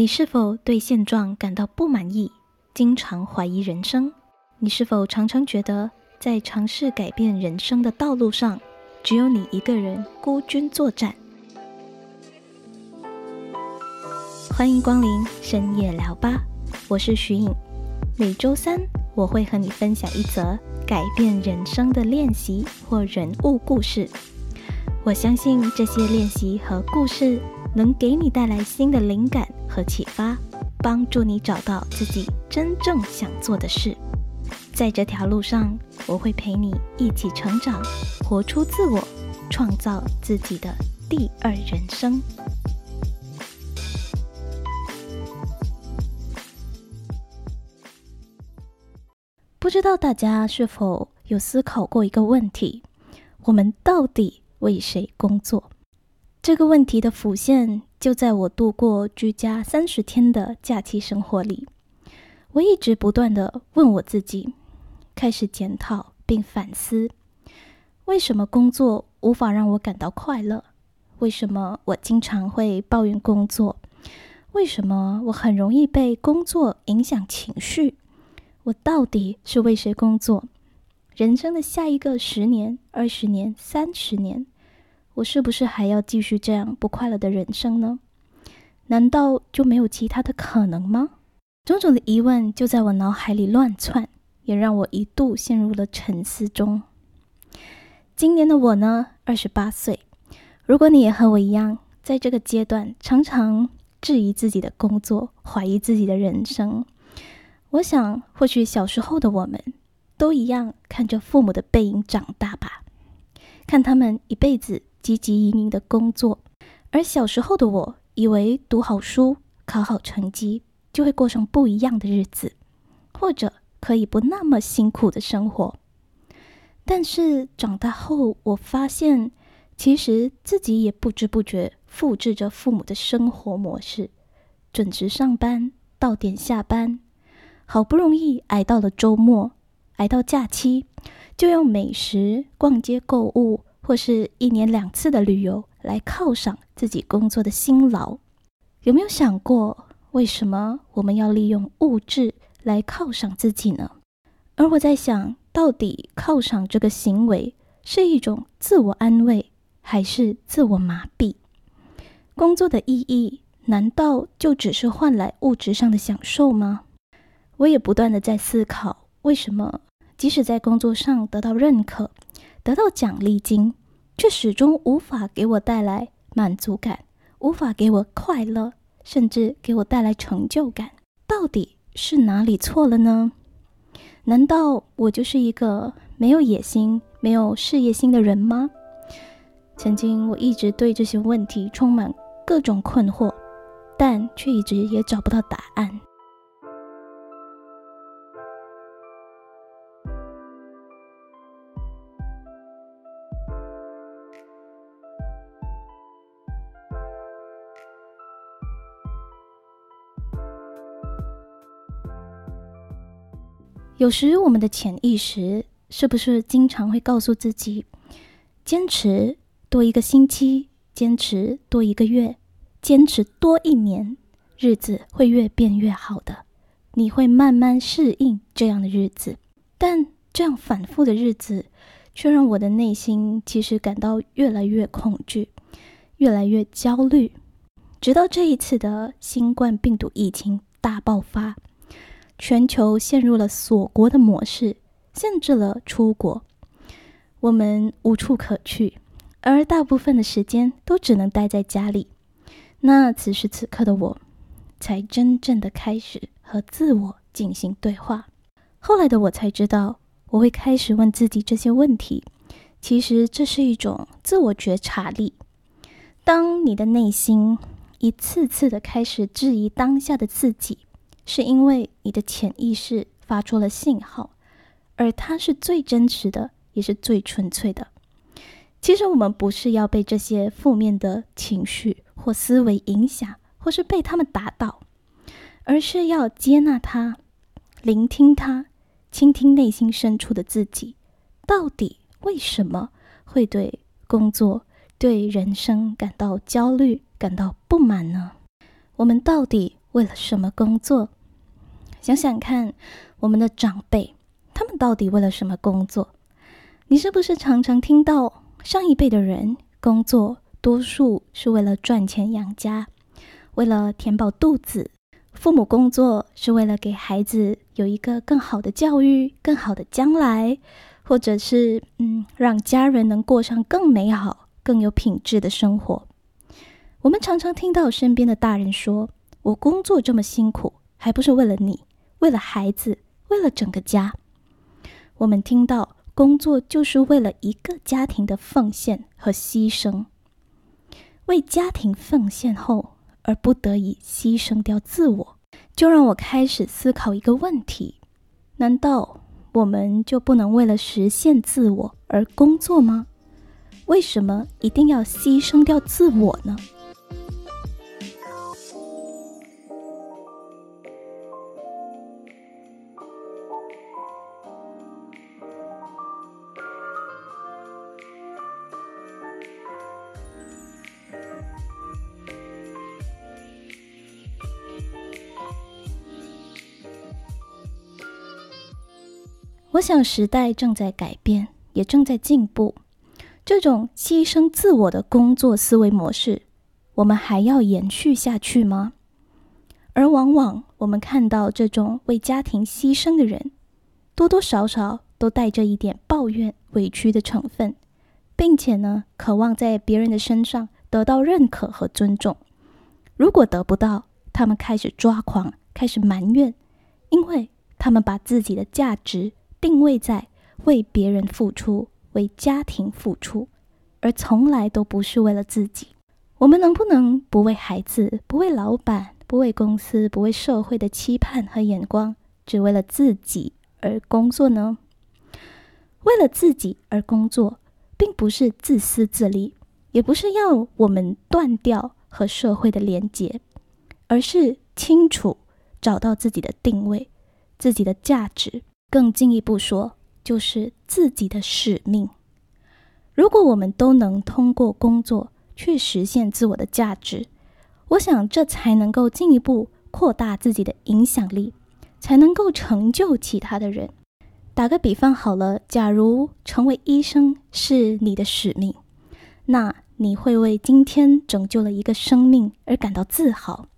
你是否对现状感到不满意，经常怀疑人生？你是否常常觉得在尝试改变人生的道路上，只有你一个人孤军作战？欢迎光临深夜聊吧，我是徐颖。每周三我会和你分享一则改变人生的练习或人物故事。我相信这些练习和故事能给你带来新的灵感。和启发，帮助你找到自己真正想做的事。在这条路上，我会陪你一起成长，活出自我，创造自己的第二人生。不知道大家是否有思考过一个问题：我们到底为谁工作？这个问题的浮现。就在我度过居家三十天的假期生活里，我一直不断的问我自己，开始检讨并反思：为什么工作无法让我感到快乐？为什么我经常会抱怨工作？为什么我很容易被工作影响情绪？我到底是为谁工作？人生的下一个十年、二十年、三十年？我是不是还要继续这样不快乐的人生呢？难道就没有其他的可能吗？种种的疑问就在我脑海里乱窜，也让我一度陷入了沉思中。今年的我呢，二十八岁。如果你也和我一样，在这个阶段常常质疑自己的工作，怀疑自己的人生，我想，或许小时候的我们都一样，看着父母的背影长大吧，看他们一辈子。积极移民的工作，而小时候的我以为读好书、考好成绩就会过上不一样的日子，或者可以不那么辛苦的生活。但是长大后，我发现其实自己也不知不觉复制着父母的生活模式：准时上班，到点下班，好不容易挨到了周末，挨到假期，就用美食、逛街、购物。或是一年两次的旅游来犒赏自己工作的辛劳，有没有想过为什么我们要利用物质来犒赏自己呢？而我在想，到底犒赏这个行为是一种自我安慰，还是自我麻痹？工作的意义难道就只是换来物质上的享受吗？我也不断的在思考，为什么即使在工作上得到认可，得到奖励金？却始终无法给我带来满足感，无法给我快乐，甚至给我带来成就感。到底是哪里错了呢？难道我就是一个没有野心、没有事业心的人吗？曾经我一直对这些问题充满各种困惑，但却一直也找不到答案。有时，我们的潜意识是不是经常会告诉自己，坚持多一个星期，坚持多一个月，坚持多一年，日子会越变越好的，你会慢慢适应这样的日子。但这样反复的日子，却让我的内心其实感到越来越恐惧，越来越焦虑。直到这一次的新冠病毒疫情大爆发。全球陷入了锁国的模式，限制了出国，我们无处可去，而大部分的时间都只能待在家里。那此时此刻的我，才真正的开始和自我进行对话。后来的我才知道，我会开始问自己这些问题。其实这是一种自我觉察力。当你的内心一次次的开始质疑当下的自己。是因为你的潜意识发出了信号，而它是最真实的，也是最纯粹的。其实我们不是要被这些负面的情绪或思维影响，或是被他们打倒，而是要接纳它，聆听它，倾听内心深处的自己，到底为什么会对工作、对人生感到焦虑、感到不满呢？我们到底？为了什么工作？想想看，我们的长辈，他们到底为了什么工作？你是不是常常听到上一辈的人工作，多数是为了赚钱养家，为了填饱肚子？父母工作是为了给孩子有一个更好的教育、更好的将来，或者是嗯，让家人能过上更美好、更有品质的生活。我们常常听到身边的大人说：“我工作这么辛苦，还不是为了你，为了孩子，为了整个家。”我们听到工作就是为了一个家庭的奉献和牺牲，为家庭奉献后。而不得已牺牲掉自我，就让我开始思考一个问题：难道我们就不能为了实现自我而工作吗？为什么一定要牺牲掉自我呢？我想时代正在改变，也正在进步。这种牺牲自我的工作思维模式，我们还要延续下去吗？而往往我们看到这种为家庭牺牲的人，多多少少都带着一点抱怨、委屈的成分，并且呢，渴望在别人的身上得到认可和尊重。如果得不到，他们开始抓狂，开始埋怨，因为他们把自己的价值。定位在为别人付出、为家庭付出，而从来都不是为了自己。我们能不能不为孩子、不为老板、不为公司、不为社会的期盼和眼光，只为了自己而工作呢？为了自己而工作，并不是自私自利，也不是要我们断掉和社会的连结，而是清楚找到自己的定位、自己的价值。更进一步说，就是自己的使命。如果我们都能通过工作去实现自我的价值，我想这才能够进一步扩大自己的影响力，才能够成就其他的人。打个比方好了，假如成为医生是你的使命，那你会为今天拯救了一个生命而感到自豪；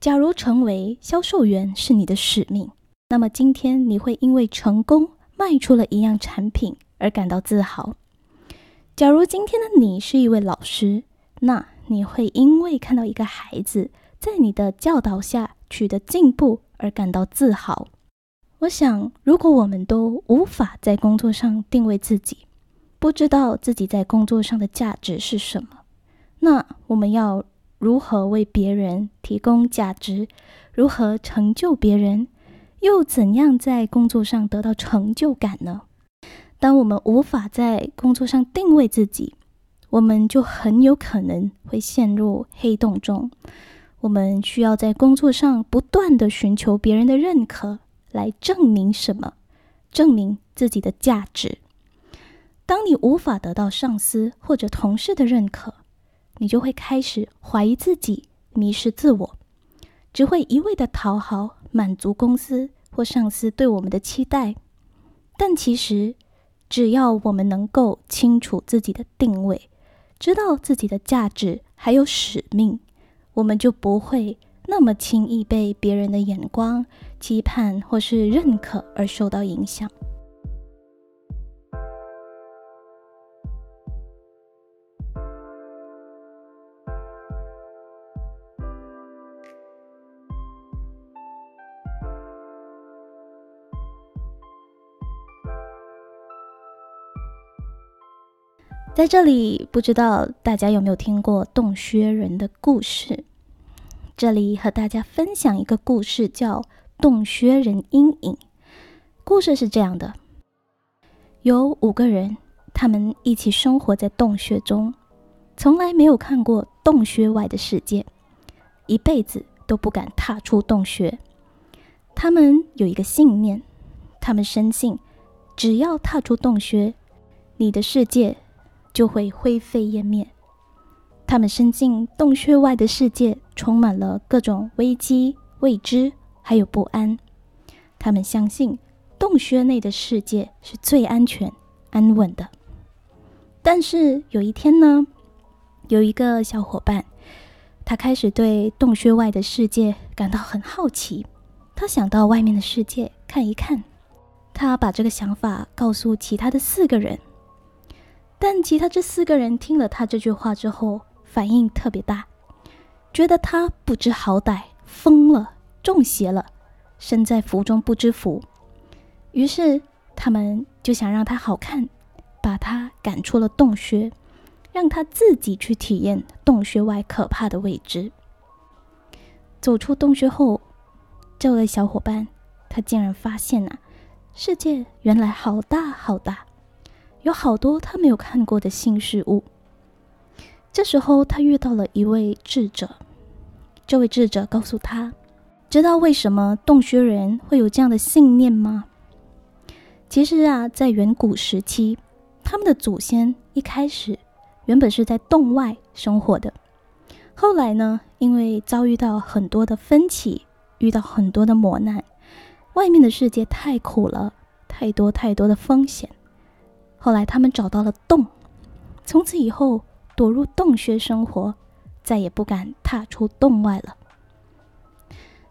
假如成为销售员是你的使命，那么今天你会因为成功卖出了一样产品而感到自豪。假如今天的你是一位老师，那你会因为看到一个孩子在你的教导下取得进步而感到自豪。我想，如果我们都无法在工作上定位自己，不知道自己在工作上的价值是什么，那我们要如何为别人提供价值？如何成就别人？又怎样在工作上得到成就感呢？当我们无法在工作上定位自己，我们就很有可能会陷入黑洞中。我们需要在工作上不断的寻求别人的认可，来证明什么？证明自己的价值。当你无法得到上司或者同事的认可，你就会开始怀疑自己，迷失自我，只会一味的讨好。满足公司或上司对我们的期待，但其实，只要我们能够清楚自己的定位，知道自己的价值还有使命，我们就不会那么轻易被别人的眼光、期盼或是认可而受到影响。在这里，不知道大家有没有听过洞穴人的故事？这里和大家分享一个故事，叫《洞穴人阴影》。故事是这样的：有五个人，他们一起生活在洞穴中，从来没有看过洞穴外的世界，一辈子都不敢踏出洞穴。他们有一个信念，他们深信，只要踏出洞穴，你的世界。就会灰飞烟灭。他们伸进洞穴外的世界，充满了各种危机、未知，还有不安。他们相信洞穴内的世界是最安全、安稳的。但是有一天呢，有一个小伙伴，他开始对洞穴外的世界感到很好奇。他想到外面的世界看一看。他把这个想法告诉其他的四个人，但其他这四个人听了他这句话之后，反应特别大，觉得他不知好歹，疯了，中邪了，身在福中不知福。于是他们就想让他好看，把他赶出了洞穴，让他自己去体验洞穴外可怕的未知。走出洞穴后，这位小伙伴他竟然发现啊，世界原来好大好大，有好多他没有看过的新事物。这时候，他遇到了一位智者。这位智者告诉他：“知道为什么洞穴人会有这样的信念吗？其实啊，在远古时期，他们的祖先一开始原本是在洞外生活的。后来呢，因为遭遇到很多的分歧，遇到很多的磨难，外面的世界太苦了，太多太多的风险。后来他们找到了洞，从此以后。”躲入洞穴生活，再也不敢踏出洞外了。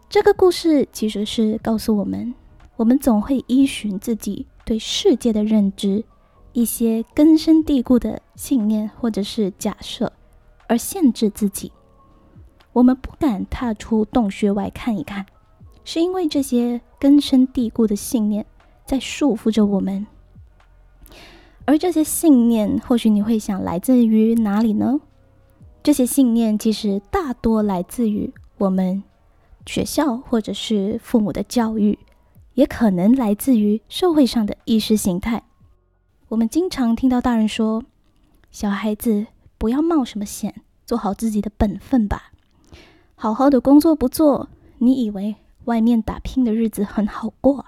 这个故事其实是告诉我们：我们总会依循自己对世界的认知，一些根深蒂固的信念或者是假设，而限制自己。我们不敢踏出洞穴外看一看，是因为这些根深蒂固的信念在束缚着我们。而这些信念，或许你会想，来自于哪里呢？这些信念其实大多来自于我们学校或者是父母的教育，也可能来自于社会上的意识形态。我们经常听到大人说：“小孩子不要冒什么险，做好自己的本分吧。好好的工作不做，你以为外面打拼的日子很好过？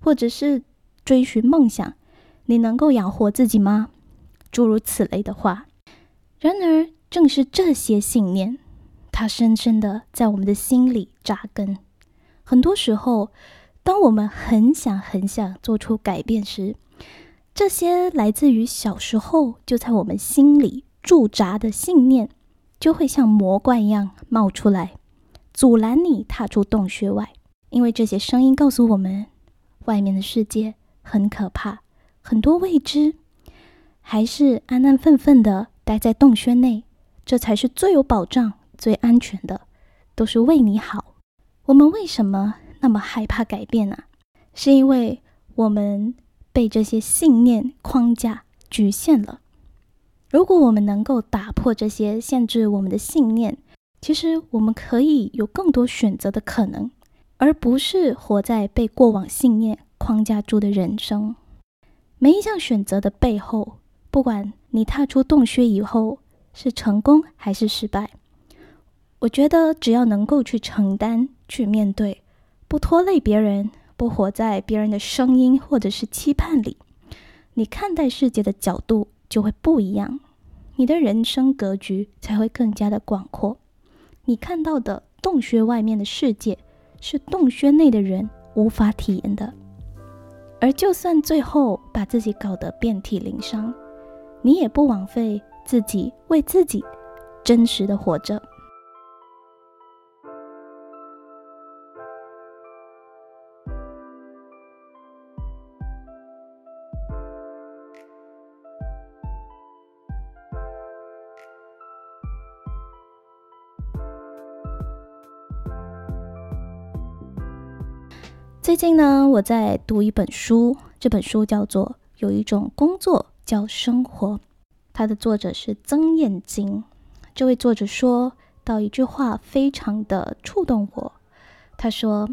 或者是追寻梦想？”你能够养活自己吗？诸如此类的话。然而，正是这些信念，它深深的在我们的心里扎根。很多时候，当我们很想很想做出改变时，这些来自于小时候就在我们心里驻扎的信念，就会像魔怪一样冒出来，阻拦你踏出洞穴外。因为这些声音告诉我们，外面的世界很可怕。很多未知，还是安安分分的待在洞穴内，这才是最有保障、最安全的，都是为你好。我们为什么那么害怕改变呢？是因为我们被这些信念框架局限了。如果我们能够打破这些限制我们的信念，其实我们可以有更多选择的可能，而不是活在被过往信念框架住的人生。每一项选择的背后，不管你踏出洞穴以后是成功还是失败，我觉得只要能够去承担、去面对，不拖累别人，不活在别人的声音或者是期盼里，你看待世界的角度就会不一样，你的人生格局才会更加的广阔。你看到的洞穴外面的世界，是洞穴内的人无法体验的。而就算最后把自己搞得遍体鳞伤，你也不枉费自己为自己真实的活着。最近呢，我在读一本书，这本书叫做《有一种工作叫生活》，它的作者是曾燕京。这位作者说到一句话，非常的触动我。他说：“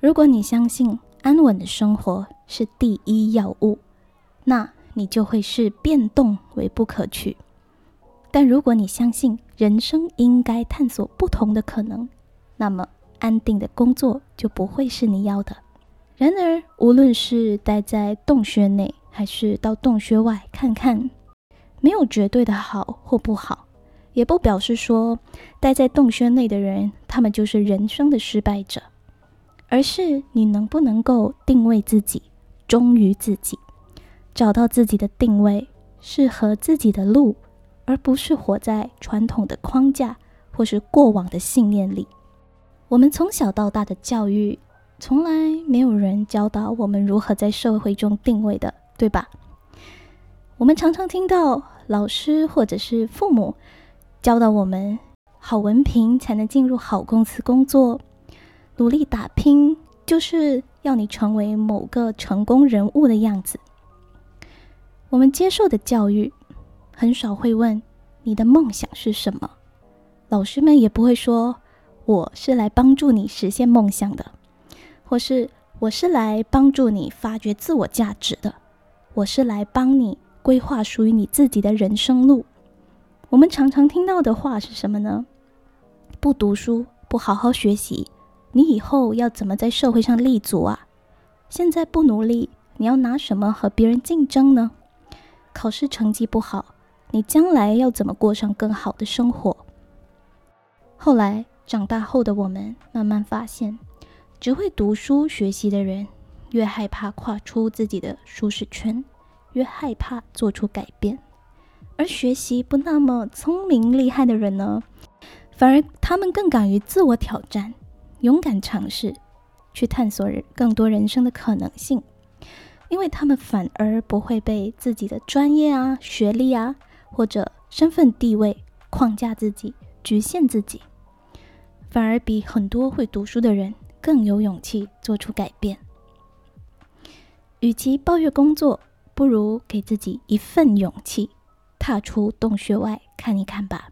如果你相信安稳的生活是第一要务，那你就会视变动为不可取；但如果你相信人生应该探索不同的可能，那么。”安定的工作就不会是你要的。然而，无论是待在洞穴内，还是到洞穴外看看，没有绝对的好或不好，也不表示说待在洞穴内的人，他们就是人生的失败者，而是你能不能够定位自己，忠于自己，找到自己的定位，适合自己的路，而不是活在传统的框架或是过往的信念里。我们从小到大的教育，从来没有人教导我们如何在社会中定位的，对吧？我们常常听到老师或者是父母教导我们，好文凭才能进入好公司工作，努力打拼就是要你成为某个成功人物的样子。我们接受的教育很少会问你的梦想是什么，老师们也不会说。我是来帮助你实现梦想的，或是我是来帮助你发掘自我价值的，我是来帮你规划属于你自己的人生路。我们常常听到的话是什么呢？不读书，不好好学习，你以后要怎么在社会上立足啊？现在不努力，你要拿什么和别人竞争呢？考试成绩不好，你将来要怎么过上更好的生活？后来。长大后的我们慢慢发现，只会读书学习的人，越害怕跨出自己的舒适圈，越害怕做出改变；而学习不那么聪明厉害的人呢，反而他们更敢于自我挑战，勇敢尝试，去探索更多人生的可能性，因为他们反而不会被自己的专业啊、学历啊或者身份地位框架自己、局限自己。反而比很多会读书的人更有勇气做出改变。与其抱怨工作，不如给自己一份勇气，踏出洞穴外看一看吧。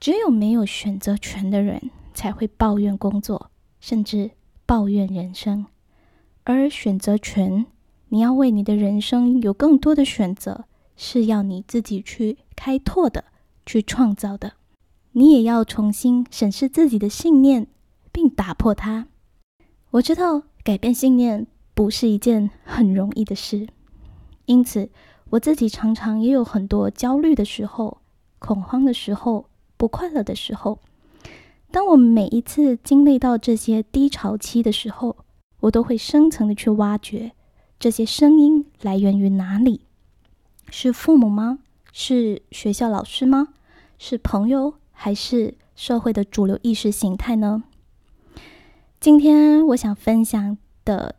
只有没有选择权的人才会抱怨工作，甚至抱怨人生。而选择权，你要为你的人生有更多的选择，是要你自己去开拓的，去创造的。你也要重新审视自己的信念，并打破它。我知道改变信念不是一件很容易的事，因此我自己常常也有很多焦虑的时候、恐慌的时候、不快乐的时候。当我每一次经历到这些低潮期的时候，我都会深层的去挖掘这些声音来源于哪里？是父母吗？是学校老师吗？是朋友？还是社会的主流意识形态呢？今天我想分享的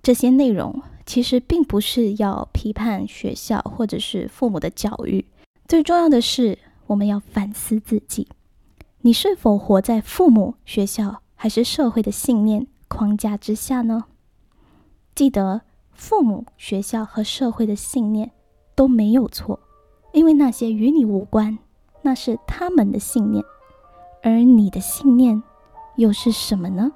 这些内容，其实并不是要批判学校或者是父母的教育。最重要的是，我们要反思自己：你是否活在父母、学校还是社会的信念框架之下呢？记得，父母、学校和社会的信念都没有错，因为那些与你无关。那是他们的信念，而你的信念又是什么呢？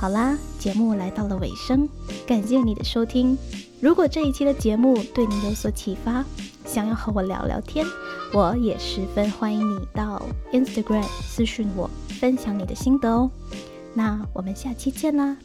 好啦，节目来到了尾声，感谢你的收听。如果这一期的节目对你有所启发，想要和我聊聊天，我也十分欢迎你到 Instagram 私讯我，分享你的心得哦。那我们下期见啦！